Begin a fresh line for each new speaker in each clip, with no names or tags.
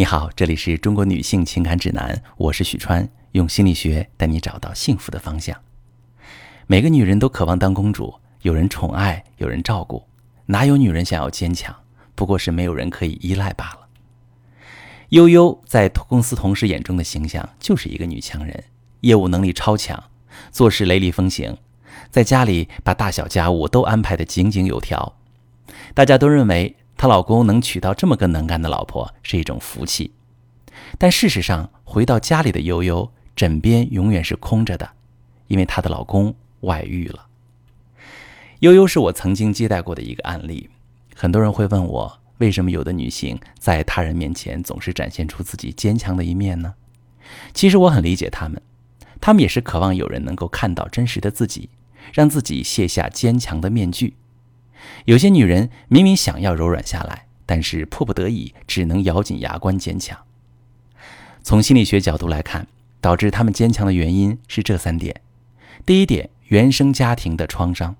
你好，这里是中国女性情感指南，我是许川，用心理学带你找到幸福的方向。每个女人都渴望当公主，有人宠爱，有人照顾，哪有女人想要坚强？不过是没有人可以依赖罢了。悠悠在公司同事眼中的形象就是一个女强人，业务能力超强，做事雷厉风行，在家里把大小家务都安排得井井有条，大家都认为。她老公能娶到这么个能干的老婆是一种福气，但事实上，回到家里的悠悠枕边永远是空着的，因为她的老公外遇了。悠悠是我曾经接待过的一个案例。很多人会问我，为什么有的女性在他人面前总是展现出自己坚强的一面呢？其实我很理解她们，她们也是渴望有人能够看到真实的自己，让自己卸下坚强的面具。有些女人明明想要柔软下来，但是迫不得已，只能咬紧牙关坚强。从心理学角度来看，导致她们坚强的原因是这三点：第一点，原生家庭的创伤。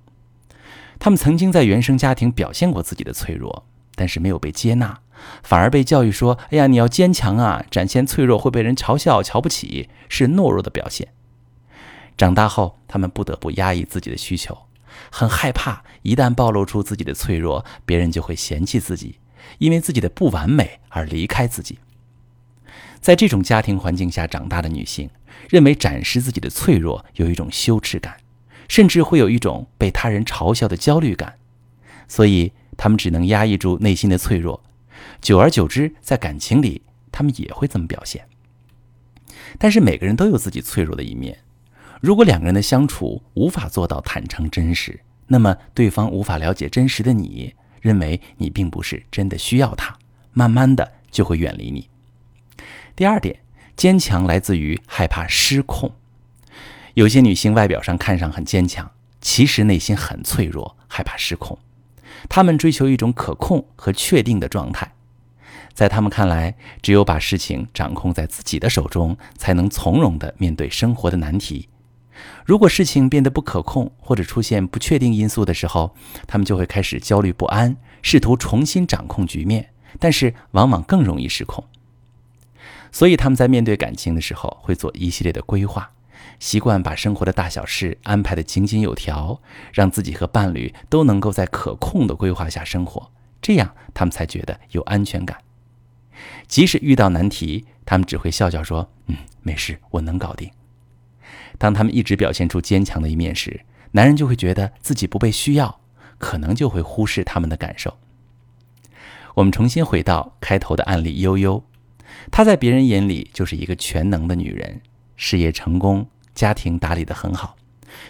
她们曾经在原生家庭表现过自己的脆弱，但是没有被接纳，反而被教育说：“哎呀，你要坚强啊，展现脆弱会被人嘲笑、瞧不起，是懦弱的表现。”长大后，她们不得不压抑自己的需求。很害怕，一旦暴露出自己的脆弱，别人就会嫌弃自己，因为自己的不完美而离开自己。在这种家庭环境下长大的女性，认为展示自己的脆弱有一种羞耻感，甚至会有一种被他人嘲笑的焦虑感，所以她们只能压抑住内心的脆弱。久而久之，在感情里，她们也会这么表现。但是每个人都有自己脆弱的一面。如果两个人的相处无法做到坦诚真实，那么对方无法了解真实的你，认为你并不是真的需要他，慢慢的就会远离你。第二点，坚强来自于害怕失控。有些女性外表上看上很坚强，其实内心很脆弱，害怕失控。她们追求一种可控和确定的状态，在她们看来，只有把事情掌控在自己的手中，才能从容的面对生活的难题。如果事情变得不可控，或者出现不确定因素的时候，他们就会开始焦虑不安，试图重新掌控局面，但是往往更容易失控。所以他们在面对感情的时候，会做一系列的规划，习惯把生活的大小事安排得井井有条，让自己和伴侣都能够在可控的规划下生活，这样他们才觉得有安全感。即使遇到难题，他们只会笑笑说：“嗯，没事，我能搞定。”当他们一直表现出坚强的一面时，男人就会觉得自己不被需要，可能就会忽视他们的感受。我们重新回到开头的案例，悠悠，她在别人眼里就是一个全能的女人，事业成功，家庭打理得很好，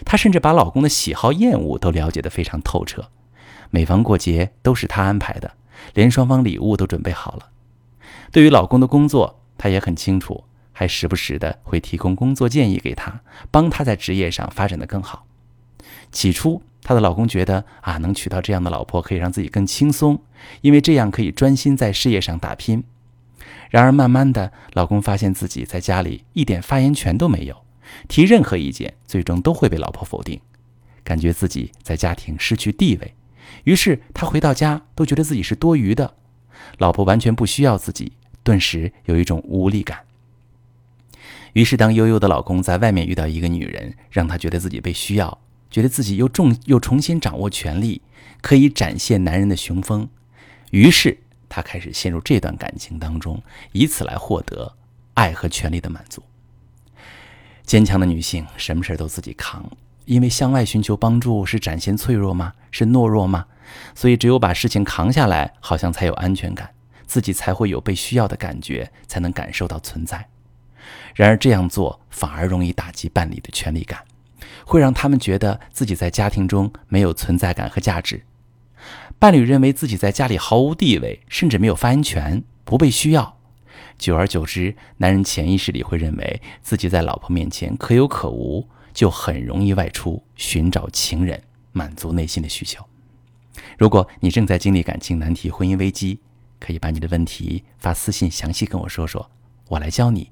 她甚至把老公的喜好厌恶都了解得非常透彻，每逢过节都是她安排的，连双方礼物都准备好了。对于老公的工作，她也很清楚。还时不时的会提供工作建议给她，帮她在职业上发展的更好。起初，她的老公觉得啊，能娶到这样的老婆可以让自己更轻松，因为这样可以专心在事业上打拼。然而，慢慢的，老公发现自己在家里一点发言权都没有，提任何意见最终都会被老婆否定，感觉自己在家庭失去地位。于是，他回到家都觉得自己是多余的，老婆完全不需要自己，顿时有一种无力感。于是，当悠悠的老公在外面遇到一个女人，让他觉得自己被需要，觉得自己又重又重新掌握权力，可以展现男人的雄风。于是，他开始陷入这段感情当中，以此来获得爱和权力的满足。坚强的女性什么事都自己扛，因为向外寻求帮助是展现脆弱吗？是懦弱吗？所以，只有把事情扛下来，好像才有安全感，自己才会有被需要的感觉，才能感受到存在。然而这样做反而容易打击伴侣的权利感，会让他们觉得自己在家庭中没有存在感和价值。伴侣认为自己在家里毫无地位，甚至没有发言权，不被需要。久而久之，男人潜意识里会认为自己在老婆面前可有可无，就很容易外出寻找情人，满足内心的需求。如果你正在经历感情难题、婚姻危机，可以把你的问题发私信详细跟我说说，我来教你。